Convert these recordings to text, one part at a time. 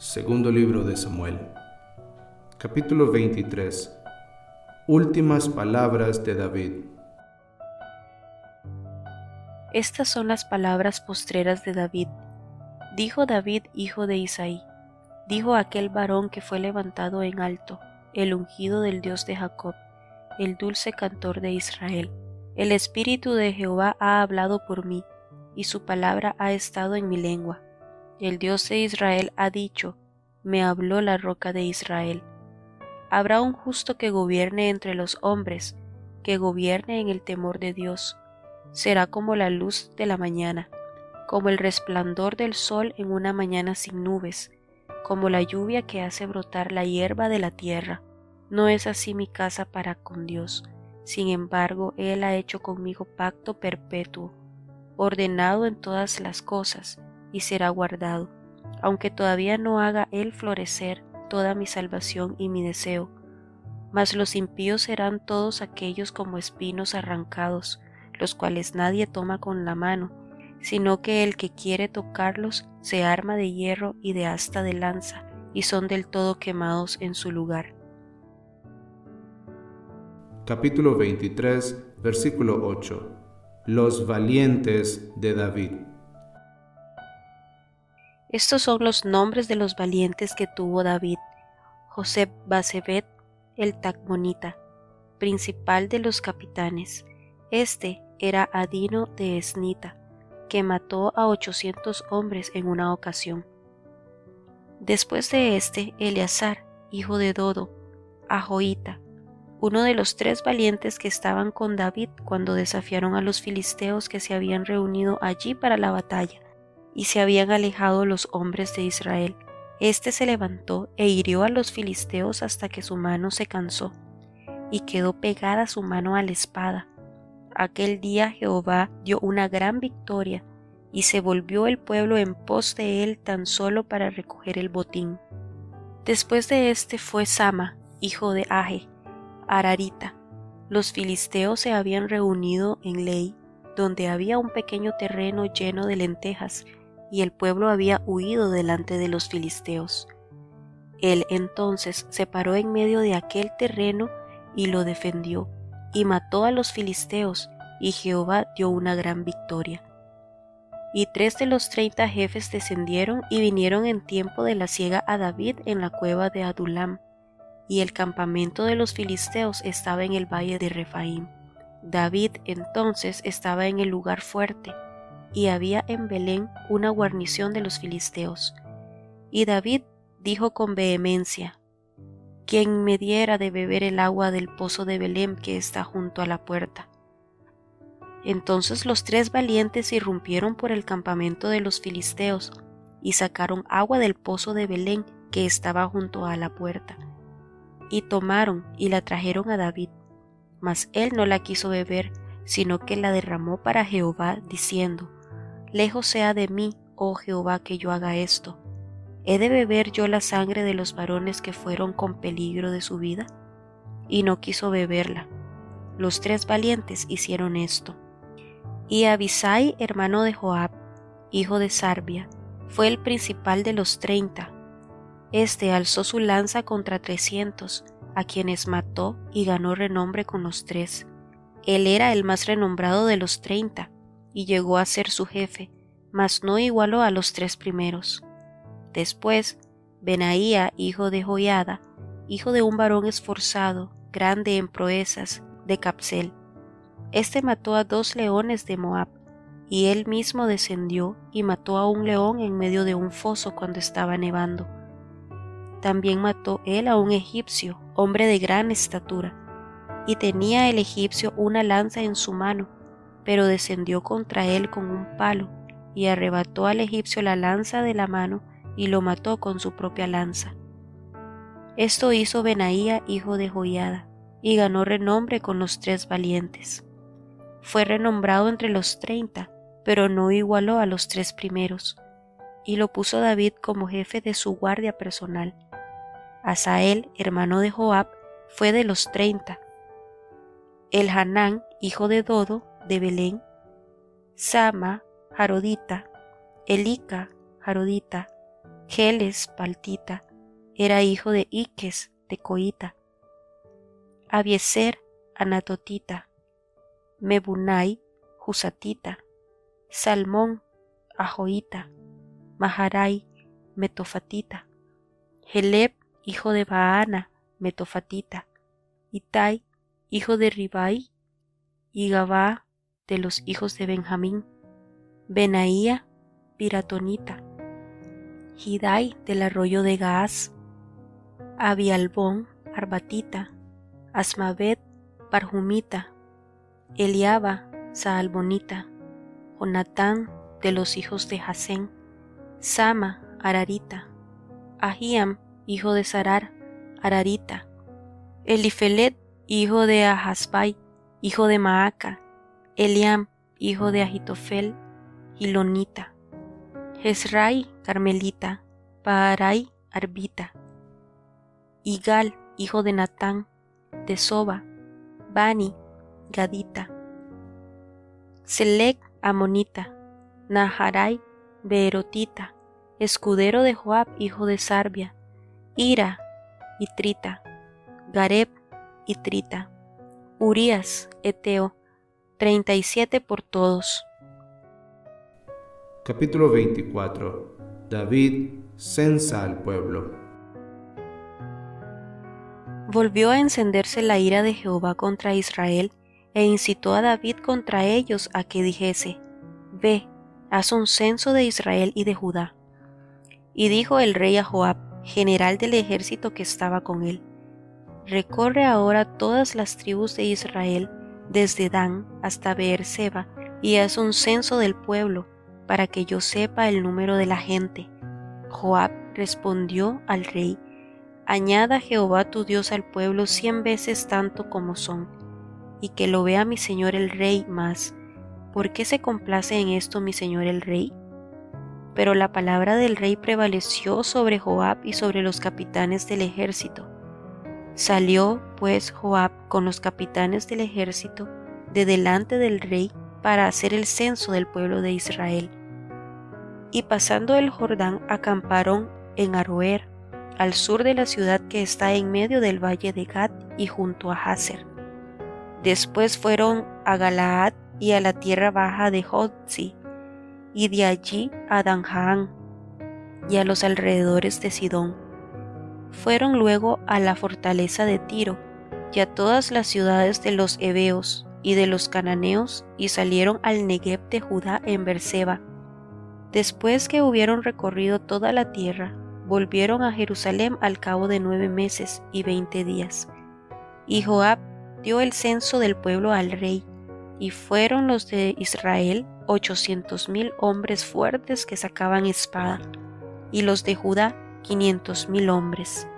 Segundo libro de Samuel. Capítulo 23. Últimas palabras de David. Estas son las palabras postreras de David. Dijo David, hijo de Isaí, dijo aquel varón que fue levantado en alto, el ungido del Dios de Jacob, el dulce cantor de Israel. El Espíritu de Jehová ha hablado por mí, y su palabra ha estado en mi lengua el Dios de Israel ha dicho, me habló la roca de Israel. Habrá un justo que gobierne entre los hombres, que gobierne en el temor de Dios. Será como la luz de la mañana, como el resplandor del sol en una mañana sin nubes, como la lluvia que hace brotar la hierba de la tierra. No es así mi casa para con Dios. Sin embargo, Él ha hecho conmigo pacto perpetuo, ordenado en todas las cosas, y será guardado, aunque todavía no haga él florecer toda mi salvación y mi deseo. Mas los impíos serán todos aquellos como espinos arrancados, los cuales nadie toma con la mano, sino que el que quiere tocarlos se arma de hierro y de asta de lanza, y son del todo quemados en su lugar. Capítulo 23, versículo 8. Los valientes de David. Estos son los nombres de los valientes que tuvo David. José Basebet, el Tacmonita, principal de los capitanes. Este era Adino de Esnita, que mató a ochocientos hombres en una ocasión. Después de este, Eleazar, hijo de Dodo, a Joita, uno de los tres valientes que estaban con David cuando desafiaron a los filisteos que se habían reunido allí para la batalla y se habían alejado los hombres de Israel. Este se levantó e hirió a los filisteos hasta que su mano se cansó, y quedó pegada su mano a la espada. Aquel día Jehová dio una gran victoria, y se volvió el pueblo en pos de él tan solo para recoger el botín. Después de este fue Sama, hijo de Aje, Ararita. Los filisteos se habían reunido en Ley, donde había un pequeño terreno lleno de lentejas, y el pueblo había huido delante de los filisteos. Él entonces se paró en medio de aquel terreno y lo defendió, y mató a los filisteos, y Jehová dio una gran victoria. Y tres de los treinta jefes descendieron y vinieron en tiempo de la siega a David en la cueva de Adulam, y el campamento de los filisteos estaba en el valle de Refaim. David entonces estaba en el lugar fuerte, y había en Belén una guarnición de los filisteos. Y David dijo con vehemencia, Quien me diera de beber el agua del pozo de Belén que está junto a la puerta. Entonces los tres valientes irrumpieron por el campamento de los filisteos y sacaron agua del pozo de Belén que estaba junto a la puerta. Y tomaron y la trajeron a David, mas él no la quiso beber, sino que la derramó para Jehová, diciendo, Lejos sea de mí, oh Jehová, que yo haga esto. ¿He de beber yo la sangre de los varones que fueron con peligro de su vida? Y no quiso beberla. Los tres valientes hicieron esto. Y Abisai, hermano de Joab, hijo de Sarbia, fue el principal de los treinta. Este alzó su lanza contra trescientos, a quienes mató y ganó renombre con los tres. Él era el más renombrado de los treinta, y llegó a ser su jefe, mas no igualó a los tres primeros. Después, Benaía, hijo de Joiada, hijo de un varón esforzado, grande en proezas, de Capsel. Este mató a dos leones de Moab, y él mismo descendió y mató a un león en medio de un foso cuando estaba nevando. También mató él a un egipcio, hombre de gran estatura, y tenía el egipcio una lanza en su mano, pero descendió contra él con un palo, y arrebató al egipcio la lanza de la mano, y lo mató con su propia lanza. Esto hizo Benaía, hijo de Joiada, y ganó renombre con los tres valientes. Fue renombrado entre los treinta, pero no igualó a los tres primeros, y lo puso David como jefe de su guardia personal. Asael, hermano de Joab, fue de los treinta. El Hanán, hijo de Dodo, de Belén, Sama, Jarodita, Elica, Jarodita, Geles Paltita era hijo de Iques de Coita, Abieser Anatotita, Mebunai Jusatita, Salmón Ajoita, Maharai Metofatita, Heleb hijo de Baana Metofatita, Itai hijo de Ribai, y Gabá de los hijos de Benjamín, Benaía Piratonita, Hidai del arroyo de Gaaz, Abialbón Arbatita, Asmavet Barjumita, Eliaba Saalbonita, Jonatán de los hijos de Jasén, Sama Ararita, Ahiam hijo de Sarar, Ararita, Elifelet hijo de Ahasbai, hijo de Maaca, Eliam hijo de Ahitofel, Hilonita, Jezrai Carmelita, Paarai Arbita, Igal hijo de Natán, de Soba, Bani, Gadita, Selec Amonita, Naharai, Beerotita, escudero de Joab, hijo de Sarbia, Ira y Trita, Gareb y Trita, Urías, Eteo, treinta y siete por todos. Capítulo 24 David censa al pueblo. Volvió a encenderse la ira de Jehová contra Israel, e incitó a David contra ellos a que dijese, Ve, haz un censo de Israel y de Judá. Y dijo el rey a Joab, general del ejército que estaba con él, Recorre ahora todas las tribus de Israel, desde Dan hasta Beerseba, y haz un censo del pueblo, para que yo sepa el número de la gente. Joab respondió al rey, Añada Jehová tu Dios al pueblo cien veces tanto como son, y que lo vea mi señor el rey más. ¿Por qué se complace en esto mi señor el rey? Pero la palabra del rey prevaleció sobre Joab y sobre los capitanes del ejército. Salió pues Joab con los capitanes del ejército de delante del rey para hacer el censo del pueblo de Israel. Y pasando el Jordán acamparon en Aroer, al sur de la ciudad que está en medio del valle de Gad y junto a Hazer. Después fueron a Galaad y a la tierra baja de Jotzi, y de allí a Danjaan y a los alrededores de Sidón. Fueron luego a la fortaleza de Tiro y a todas las ciudades de los heveos y de los cananeos y salieron al Negev de Judá en Berseba. Después que hubieron recorrido toda la tierra, volvieron a Jerusalén al cabo de nueve meses y veinte días. Y Joab dio el censo del pueblo al rey, y fueron los de Israel ochocientos mil hombres fuertes que sacaban espada, y los de Judá quinientos mil hombres.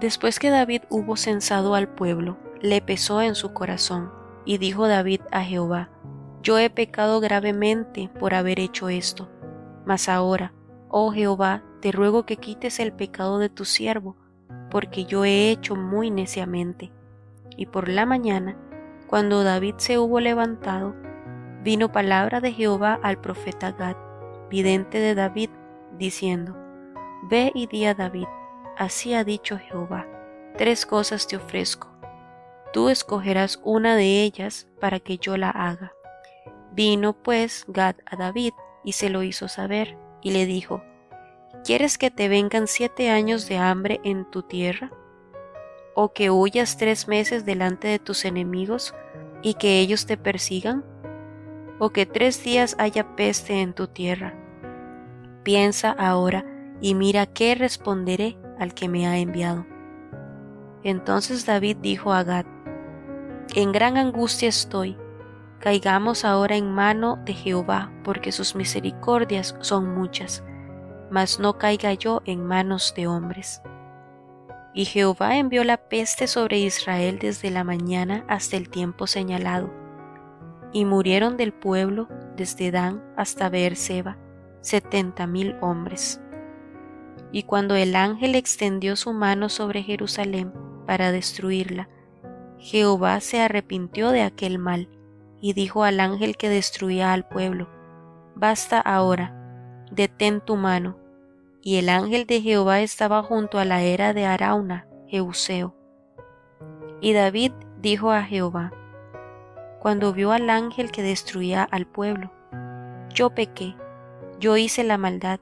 Después que David hubo censado al pueblo, le pesó en su corazón, y dijo David a Jehová, Yo he pecado gravemente por haber hecho esto, mas ahora, oh Jehová, te ruego que quites el pecado de tu siervo, porque yo he hecho muy neciamente. Y por la mañana, cuando David se hubo levantado, vino palabra de Jehová al profeta Gad, vidente de David, diciendo, Ve y di a David, así ha dicho Jehová, tres cosas te ofrezco. Tú escogerás una de ellas para que yo la haga. Vino pues Gad a David y se lo hizo saber, y le dijo, ¿Quieres que te vengan siete años de hambre en tu tierra? ¿O que huyas tres meses delante de tus enemigos y que ellos te persigan? ¿O que tres días haya peste en tu tierra? Piensa ahora y mira qué responderé al que me ha enviado. Entonces David dijo a Gad, En gran angustia estoy, caigamos ahora en mano de Jehová, porque sus misericordias son muchas mas no caiga yo en manos de hombres. Y Jehová envió la peste sobre Israel desde la mañana hasta el tiempo señalado, y murieron del pueblo desde Dan hasta Beerseba setenta mil hombres. Y cuando el ángel extendió su mano sobre Jerusalén para destruirla, Jehová se arrepintió de aquel mal, y dijo al ángel que destruía al pueblo, Basta ahora, detén tu mano, y el ángel de Jehová estaba junto a la era de Arauna, Jeuseo. Y David dijo a Jehová, cuando vio al ángel que destruía al pueblo, yo pequé, yo hice la maldad.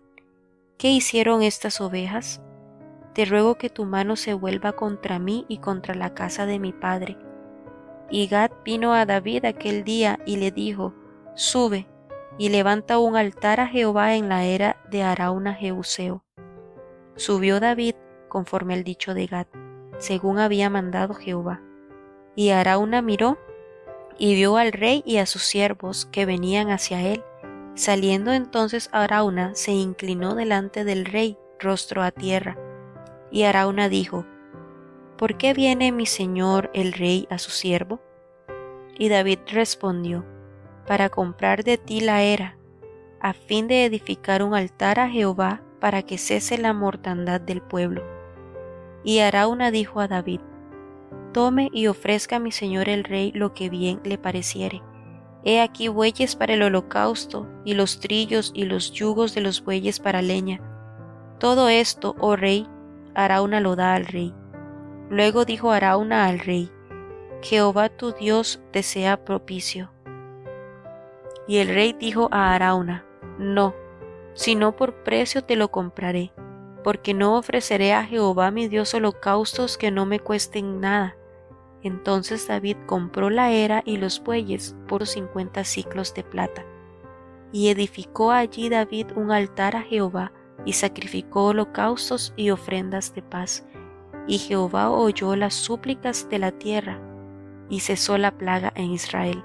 ¿Qué hicieron estas ovejas? Te ruego que tu mano se vuelva contra mí y contra la casa de mi padre. Y Gad vino a David aquel día y le dijo, Sube, y levanta un altar a Jehová en la era de Arauna Jeuseo. Subió David conforme al dicho de Gad, según había mandado Jehová. Y Arauna miró y vio al rey y a sus siervos que venían hacia él. Saliendo entonces Arauna se inclinó delante del rey, rostro a tierra. Y Arauna dijo, ¿Por qué viene mi señor el rey a su siervo? Y David respondió, para comprar de ti la era, a fin de edificar un altar a Jehová para que cese la mortandad del pueblo. Y Arauna dijo a David, Tome y ofrezca a mi señor el rey lo que bien le pareciere. He aquí bueyes para el holocausto, y los trillos y los yugos de los bueyes para leña. Todo esto, oh rey, Arauna lo da al rey. Luego dijo Arauna al rey, Jehová tu Dios desea propicio y el rey dijo a Arauna, No, sino por precio te lo compraré, porque no ofreceré a Jehová mi Dios holocaustos que no me cuesten nada. Entonces David compró la era y los bueyes por cincuenta ciclos de plata. Y edificó allí David un altar a Jehová, y sacrificó holocaustos y ofrendas de paz. Y Jehová oyó las súplicas de la tierra, y cesó la plaga en Israel